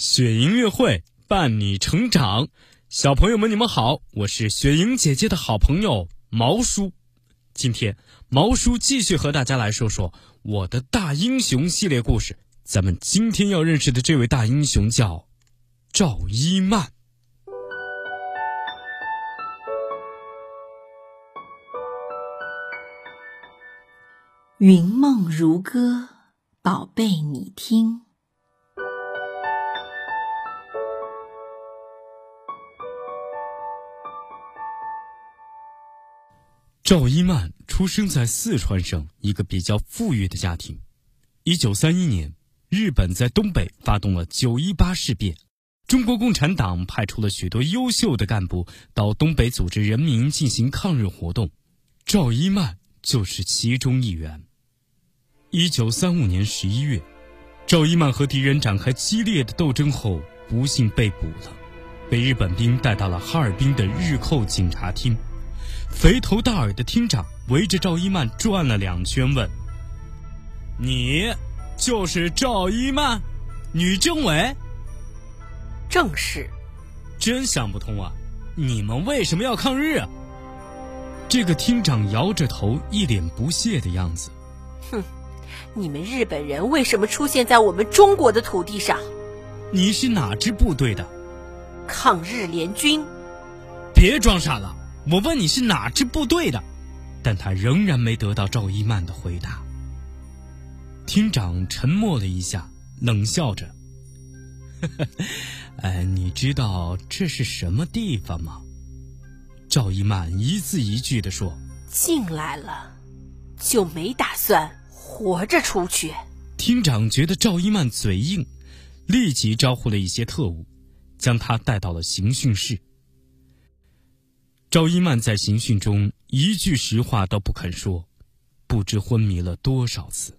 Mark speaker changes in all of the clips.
Speaker 1: 雪音乐会伴你成长，小朋友们，你们好，我是雪莹姐姐的好朋友毛叔。今天毛叔继续和大家来说说我的大英雄系列故事。咱们今天要认识的这位大英雄叫赵一曼。
Speaker 2: 云梦如歌，宝贝，你听。
Speaker 1: 赵一曼出生在四川省一个比较富裕的家庭。一九三一年，日本在东北发动了九一八事变，中国共产党派出了许多优秀的干部到东北组织人民进行抗日活动，赵一曼就是其中一员。一九三五年十一月，赵一曼和敌人展开激烈的斗争后，不幸被捕了，被日本兵带到了哈尔滨的日寇警察厅。肥头大耳的厅长围着赵一曼转了两圈，问：“你就是赵一曼，女政委？”“
Speaker 3: 正是。”“
Speaker 1: 真想不通啊，你们为什么要抗日？”这个厅长摇着头，一脸不屑的样子。
Speaker 3: “哼，你们日本人为什么出现在我们中国的土地上？”“
Speaker 1: 你是哪支部队的？”“
Speaker 3: 抗日联军。”“
Speaker 1: 别装傻了。”我问你是哪支部队的，但他仍然没得到赵一曼的回答。厅长沉默了一下，冷笑着：“呵 呵哎，你知道这是什么地方吗？”赵一曼一字一句地说：“
Speaker 3: 进来了，就没打算活着出去。”
Speaker 1: 厅长觉得赵一曼嘴硬，立即招呼了一些特务，将他带到了刑讯室。赵一曼在刑讯中一句实话都不肯说，不知昏迷了多少次。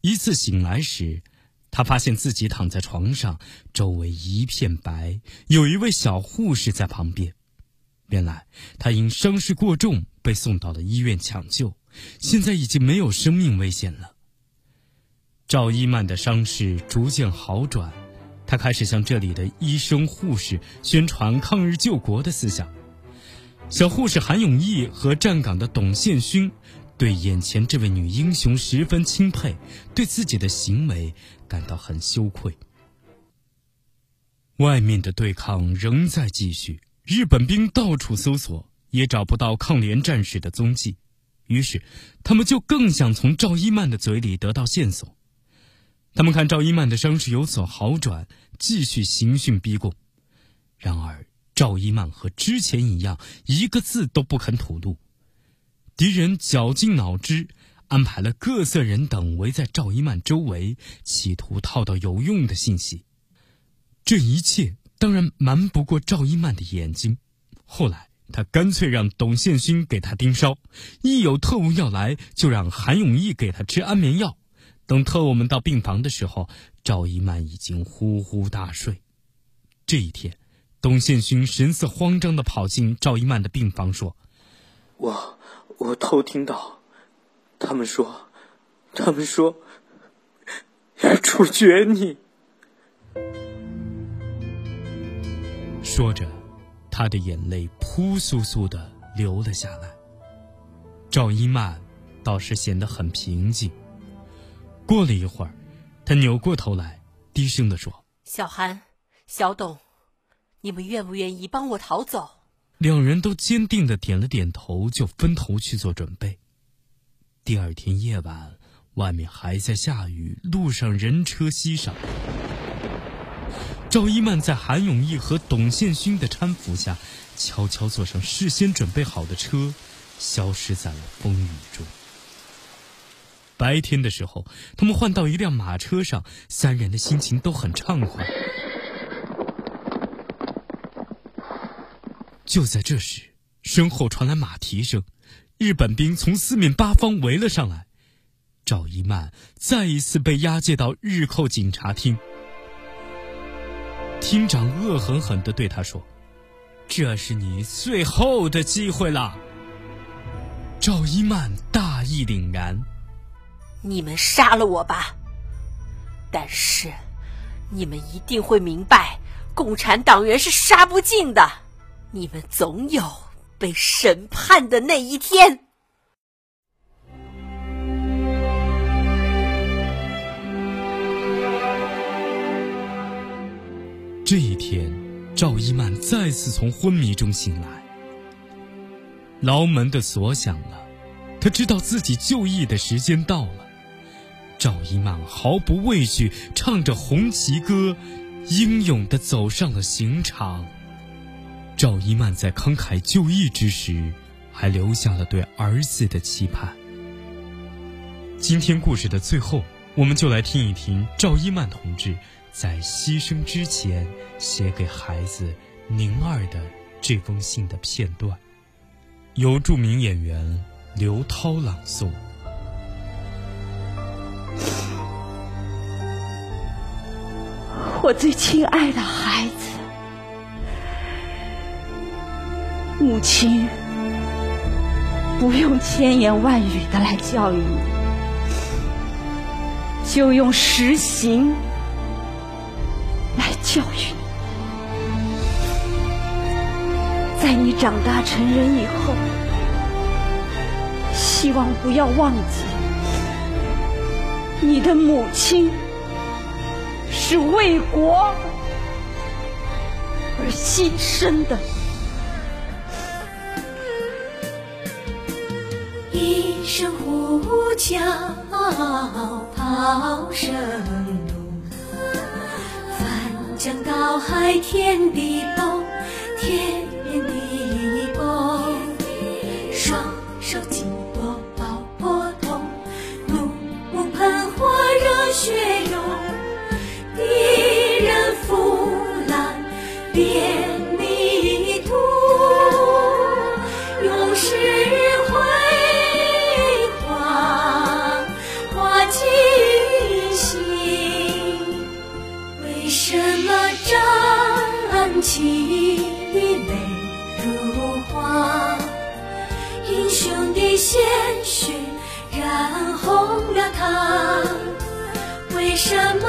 Speaker 1: 一次醒来时，他发现自己躺在床上，周围一片白，有一位小护士在旁边。原来他因伤势过重被送到了医院抢救，现在已经没有生命危险了。赵一曼的伤势逐渐好转，他开始向这里的医生护士宣传抗日救国的思想。小护士韩永义和站岗的董宪勋对眼前这位女英雄十分钦佩，对自己的行为感到很羞愧。外面的对抗仍在继续，日本兵到处搜索，也找不到抗联战士的踪迹，于是他们就更想从赵一曼的嘴里得到线索。他们看赵一曼的伤势有所好转，继续刑讯逼供。然而。赵一曼和之前一样，一个字都不肯吐露。敌人绞尽脑汁，安排了各色人等围在赵一曼周围，企图套到有用的信息。这一切当然瞒不过赵一曼的眼睛。后来，他干脆让董宪勋给他盯梢，一有特务要来，就让韩永义给他吃安眠药。等特务们到病房的时候，赵一曼已经呼呼大睡。这一天。董宪勋神色慌张的跑进赵一曼的病房，说：“
Speaker 4: 我我偷听到，他们说，他们说要处决你。”
Speaker 1: 说着，他的眼泪扑簌簌的流了下来。赵一曼倒是显得很平静。过了一会儿，他扭过头来，低声的说：“
Speaker 3: 小韩，小董。”你们愿不愿意帮我逃走？
Speaker 1: 两人都坚定的点了点头，就分头去做准备。第二天夜晚，外面还在下雨，路上人车稀少。赵一曼在韩永义和董宪勋的搀扶下，悄悄坐上事先准备好的车，消失在了风雨中。白天的时候，他们换到一辆马车上，三人的心情都很畅快。就在这时，身后传来马蹄声，日本兵从四面八方围了上来。赵一曼再一次被押解到日寇警察厅。厅长恶狠狠地对他说：“这是你最后的机会了。”赵一曼大义凛然：“
Speaker 3: 你们杀了我吧，但是你们一定会明白，共产党员是杀不尽的，你们总有被审判的那一天。
Speaker 1: 这一天，赵一曼再次从昏迷中醒来。牢门的锁响了，他知道自己就义的时间到了。赵一曼毫不畏惧，唱着红旗歌，英勇地走上了刑场。赵一曼在慷慨就义之时，还留下了对儿子的期盼。今天故事的最后，我们就来听一听赵一曼同志。在牺牲之前，写给孩子宁儿的这封信的片段，由著名演员刘涛朗诵。
Speaker 5: 我最亲爱的孩子，母亲不用千言万语的来教育你，就用实行来。教育你，在你长大成人以后，希望不要忘记，你的母亲是为国而牺牲的。
Speaker 6: 一声呼叫，炮声隆，翻。江倒海，天地动，天鲜血染红了它。为什么